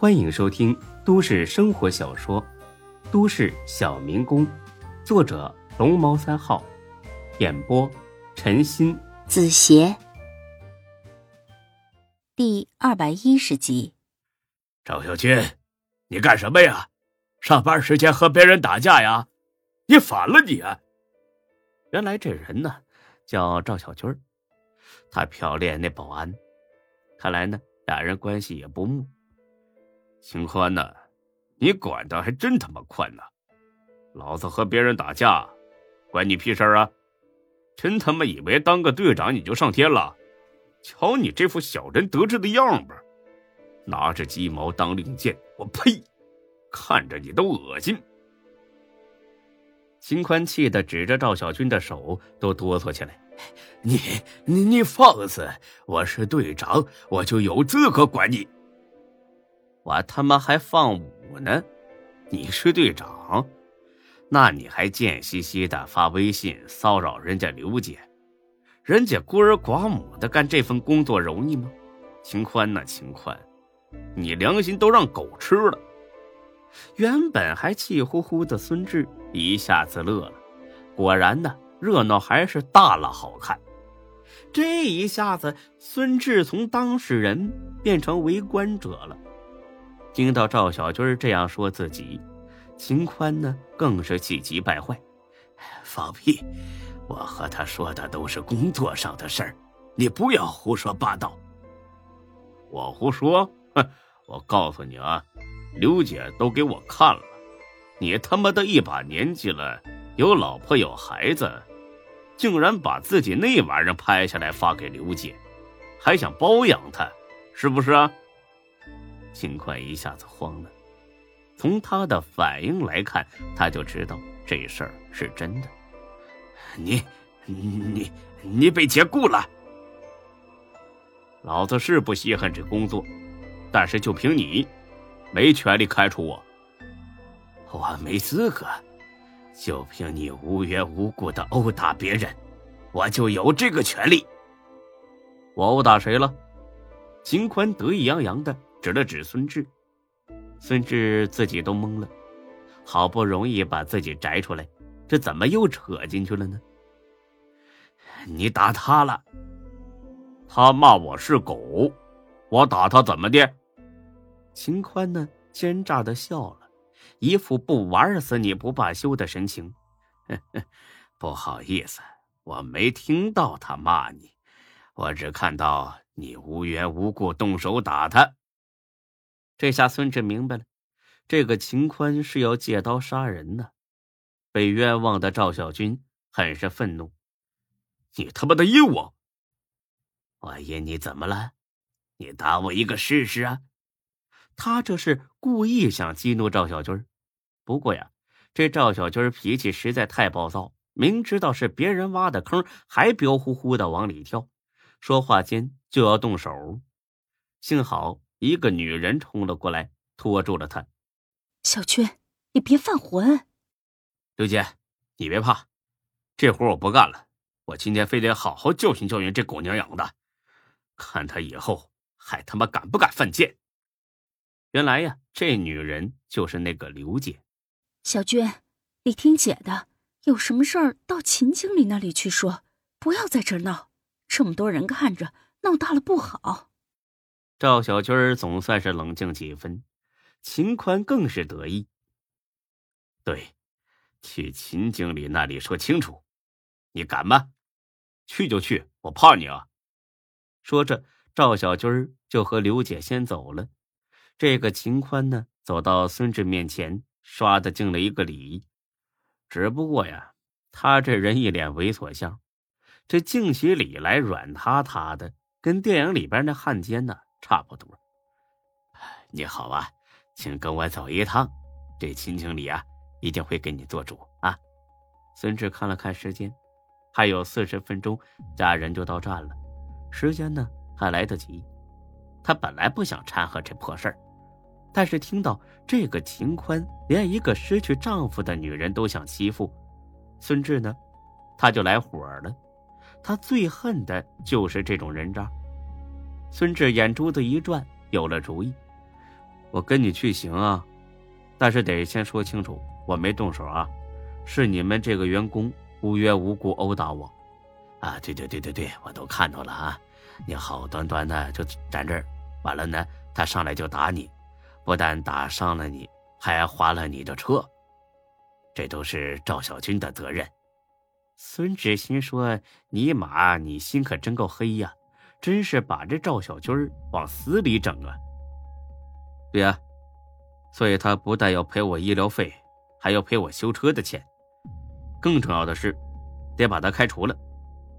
欢迎收听都市生活小说《都市小民工》，作者龙猫三号，演播陈鑫、子邪，第二百一十集。赵小军，你干什么呀？上班时间和别人打架呀？你反了你！原来这人呢叫赵小军他漂亮那保安，看来呢俩人关系也不睦。秦宽呢，你管的还真他妈宽呐！老子和别人打架，关你屁事啊！真他妈以为当个队长你就上天了？瞧你这副小人得志的样吧，拿着鸡毛当令箭，我呸！看着你都恶心。秦宽气得指着赵小军的手都哆嗦起来：“你你你放肆！我是队长，我就有资格管你。”我他妈还放五呢！你是队长，那你还贱兮兮的发微信骚扰人家刘姐，人家孤儿寡母的干这份工作容易吗？秦宽呐，秦宽，你良心都让狗吃了！原本还气呼呼的孙志一下子乐了，果然呢，热闹还是大了好看。这一下子，孙志从当事人变成围观者了。听到赵小军这样说自己，秦宽呢更是气急败坏。放屁！我和他说的都是工作上的事儿，你不要胡说八道。我胡说？哼！我告诉你啊，刘姐都给我看了，你他妈的一把年纪了，有老婆有孩子，竟然把自己那玩意儿拍下来发给刘姐，还想包养她，是不是啊？秦宽一下子慌了，从他的反应来看，他就知道这事儿是真的。你、你、你被解雇了？老子是不稀罕这工作，但是就凭你，没权利开除我。我没资格，就凭你无缘无故的殴打别人，我就有这个权利。我殴打谁了？秦宽得意洋洋的。指了指孙志，孙志自己都懵了，好不容易把自己摘出来，这怎么又扯进去了呢？你打他了，他骂我是狗，我打他怎么的？秦宽呢，奸诈的笑了，一副不玩死你不罢休的神情。不好意思，我没听到他骂你，我只看到你无缘无故动手打他。这下孙志明白了，这个秦宽是要借刀杀人呢。被冤枉的赵小军很是愤怒：“你他妈的阴我！我阴你怎么了？你打我一个试试啊！”他这是故意想激怒赵小军。不过呀，这赵小军脾气实在太暴躁，明知道是别人挖的坑，还彪呼呼的往里跳，说话间就要动手。幸好。一个女人冲了过来，拖住了他。小军，你别犯浑。刘姐，你别怕，这活我不干了。我今天非得好好教训教训这狗娘养的，看他以后还他妈敢不敢犯贱。原来呀，这女人就是那个刘姐。小军，你听姐的，有什么事儿到秦经理那里去说，不要在这儿闹。这么多人看着，闹大了不好。赵小军总算是冷静几分，秦宽更是得意。对，去秦经理那里说清楚，你敢吗？去就去，我怕你啊！说着，赵小军就和刘姐先走了。这个秦宽呢，走到孙志面前，唰的敬了一个礼。只不过呀，他这人一脸猥琐相，这敬起礼来软塌塌的，跟电影里边那汉奸呢。差不多，你好啊，请跟我走一趟，这秦经理啊一定会给你做主啊。孙志看了看时间，还有四十分钟，家人就到站了，时间呢还来得及。他本来不想掺和这破事儿，但是听到这个秦宽连一个失去丈夫的女人都想欺负，孙志呢他就来火了。他最恨的就是这种人渣。孙志眼珠子一转，有了主意。我跟你去行啊，但是得先说清楚，我没动手啊，是你们这个员工无缘无故殴打我。啊，对对对对对，我都看到了啊！你好端端的就站这儿，完了呢，他上来就打你，不但打伤了你，还划了你的车，这都是赵小军的责任。孙志新说：“尼玛，你心可真够黑呀！真是把这赵小军往死里整啊！”对呀，所以他不但要赔我医疗费，还要赔我修车的钱。更重要的是，得把他开除了。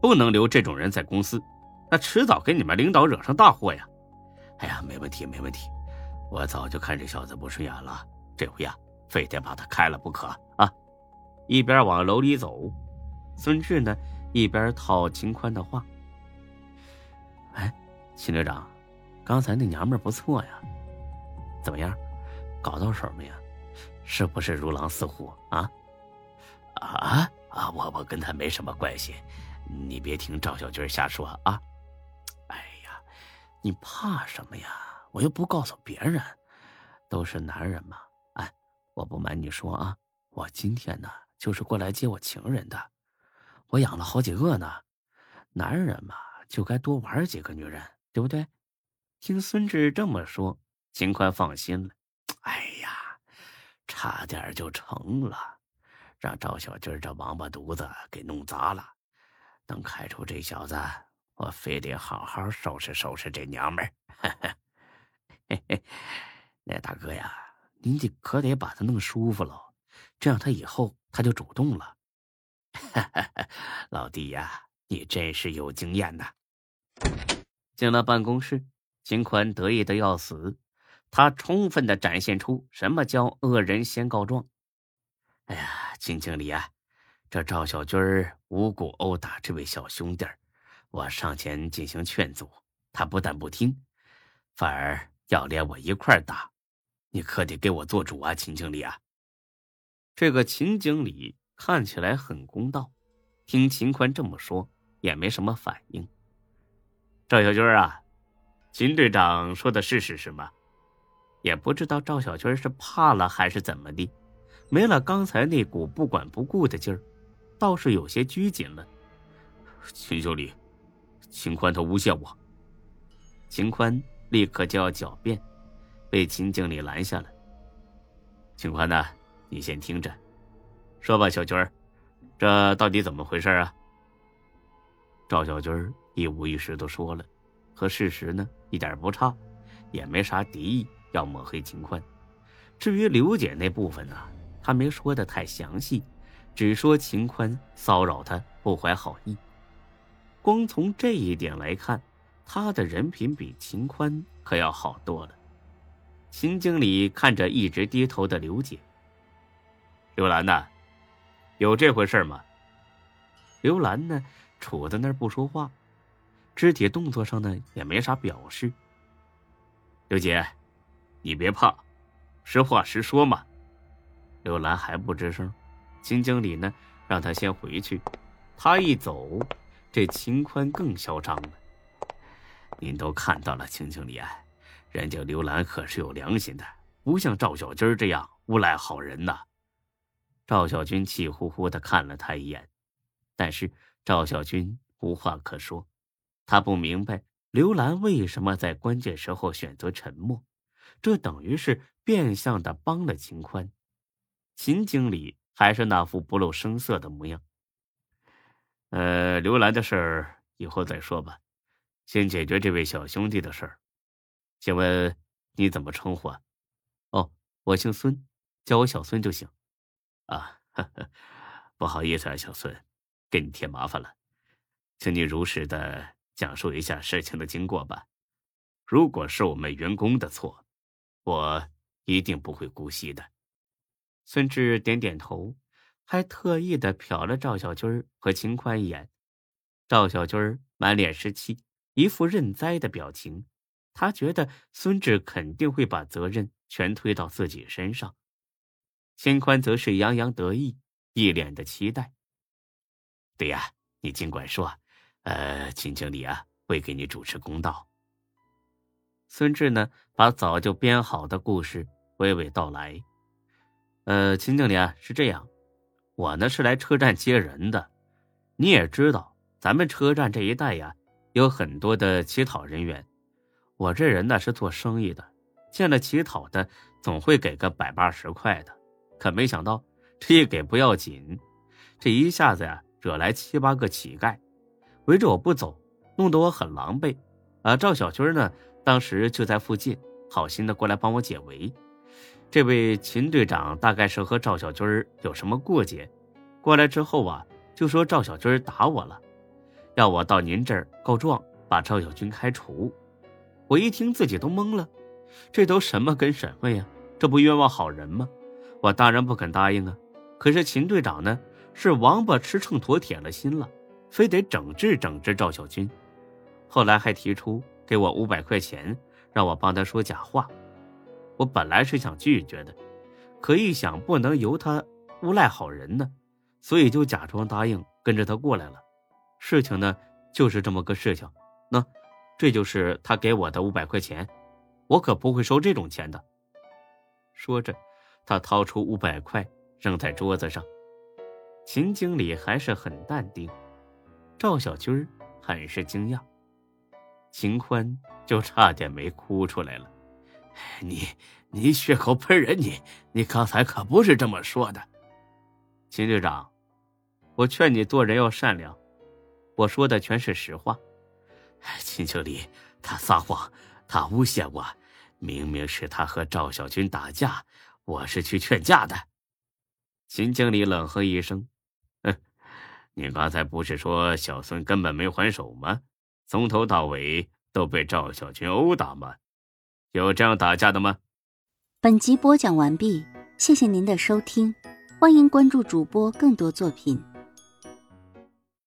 不能留这种人在公司，那迟早给你们领导惹上大祸呀！哎呀，没问题，没问题，我早就看这小子不顺眼了，这回呀，非得把他开了不可啊！一边往楼里走，孙志呢一边套秦宽的话：“，秦队长，刚才那娘们不错呀，怎么样，搞到手没呀？是不是如狼似虎啊？啊啊！我我跟他没什么关系。”你别听赵小军瞎说啊！哎呀，你怕什么呀？我又不告诉别人，都是男人嘛。哎，我不瞒你说啊，我今天呢就是过来接我情人的，我养了好几个呢。男人嘛，就该多玩几个女人，对不对？听孙志这么说，秦宽放心了。哎呀，差点就成了，让赵小军这王八犊子给弄砸了。等开除这小子，我非得好好收拾收拾这娘们儿。嘿嘿，那大哥呀，您得可得把他弄舒服了，这样他以后他就主动了。老弟呀，你真是有经验呐！进了办公室，秦宽得意的要死，他充分的展现出什么叫恶人先告状。哎呀，秦经理啊！这赵小军无故殴打这位小兄弟我上前进行劝阻，他不但不听，反而要连我一块打。你可得给我做主啊，秦经理啊！这个秦经理看起来很公道，听秦宽这么说，也没什么反应。赵小军啊，秦队长说的是事实吗？也不知道赵小军是怕了还是怎么的，没了刚才那股不管不顾的劲儿。倒是有些拘谨了，秦经理，秦宽他诬陷我。秦宽立刻就要狡辩，被秦经理拦下了。秦宽呢，你先听着，说吧，小军儿，这到底怎么回事啊？赵小军一五一十都说了，和事实呢一点不差，也没啥敌意要抹黑秦宽。至于刘姐那部分呢，他没说的太详细。只说秦宽骚扰他不怀好意，光从这一点来看，他的人品比秦宽可要好多了。秦经理看着一直低头的刘姐，刘兰呢？有这回事吗？刘兰呢，杵在那儿不说话，肢体动作上呢也没啥表示。刘姐，你别怕，实话实说嘛。刘兰还不吱声。秦经理呢，让他先回去。他一走，这秦宽更嚣张了。您都看到了，秦经理啊，人家刘兰可是有良心的，不像赵小军这样诬赖好人呐。赵小军气呼呼的看了他一眼，但是赵小军无话可说。他不明白刘兰为什么在关键时候选择沉默，这等于是变相的帮了秦宽。秦经理。还是那副不露声色的模样。呃，刘兰的事儿以后再说吧，先解决这位小兄弟的事儿。请问你怎么称呼啊？哦，我姓孙，叫我小孙就行。啊，不好意思啊，小孙，给你添麻烦了，请你如实的讲述一下事情的经过吧。如果是我们员工的错，我一定不会姑息的。孙志点点头，还特意的瞟了赵小军和秦宽一眼。赵小军满脸是气，一副认栽的表情。他觉得孙志肯定会把责任全推到自己身上。秦宽则是洋洋得意，一脸的期待。对呀，你尽管说，呃，秦经理啊，会给你主持公道。孙志呢，把早就编好的故事娓娓道来。呃，秦经理啊，是这样，我呢是来车站接人的。你也知道，咱们车站这一带呀，有很多的乞讨人员。我这人呢是做生意的，见了乞讨的，总会给个百八十块的。可没想到，这一给不要紧，这一下子呀，惹来七八个乞丐，围着我不走，弄得我很狼狈。啊，赵小军呢，当时就在附近，好心的过来帮我解围。这位秦队长大概是和赵小军有什么过节，过来之后啊，就说赵小军打我了，要我到您这儿告状，把赵小军开除。我一听自己都懵了，这都什么跟什么呀？这不冤枉好人吗？我当然不肯答应啊！可是秦队长呢，是王八吃秤砣铁了心了，非得整治整治赵小军。后来还提出给我五百块钱，让我帮他说假话。我本来是想拒绝的，可一想不能由他诬赖好人呢，所以就假装答应跟着他过来了。事情呢，就是这么个事情。那，这就是他给我的五百块钱，我可不会收这种钱的。说着。他掏出五百块扔在桌子上，秦经理还是很淡定，赵小军很是惊讶，秦欢就差点没哭出来了。你你血口喷人，你你刚才可不是这么说的，秦队长，我劝你做人要善良，我说的全是实话。秦经理，他撒谎，他诬陷我，明明是他和赵小军打架。我是去劝架的，秦经理冷哼一声：“，你刚才不是说小孙根本没还手吗？从头到尾都被赵小军殴打吗？有这样打架的吗？”本集播讲完毕，谢谢您的收听，欢迎关注主播更多作品。